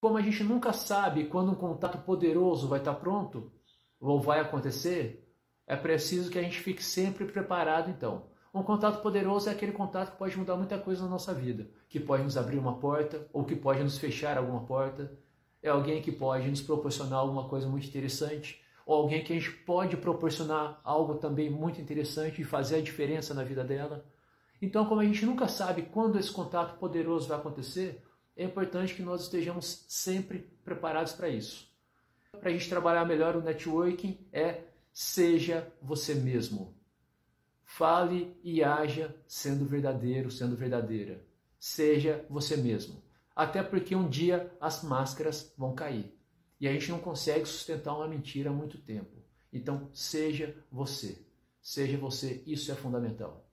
Como a gente nunca sabe quando um contato poderoso vai estar pronto ou vai acontecer, é preciso que a gente fique sempre preparado então. Um contato poderoso é aquele contato que pode mudar muita coisa na nossa vida, que pode nos abrir uma porta ou que pode nos fechar alguma porta. É alguém que pode nos proporcionar alguma coisa muito interessante, ou alguém que a gente pode proporcionar algo também muito interessante e fazer a diferença na vida dela. Então, como a gente nunca sabe quando esse contato poderoso vai acontecer, é importante que nós estejamos sempre preparados para isso. Para a gente trabalhar melhor o networking é seja você mesmo. Fale e haja sendo verdadeiro, sendo verdadeira. Seja você mesmo. Até porque um dia as máscaras vão cair. E a gente não consegue sustentar uma mentira há muito tempo. Então, seja você. Seja você, isso é fundamental.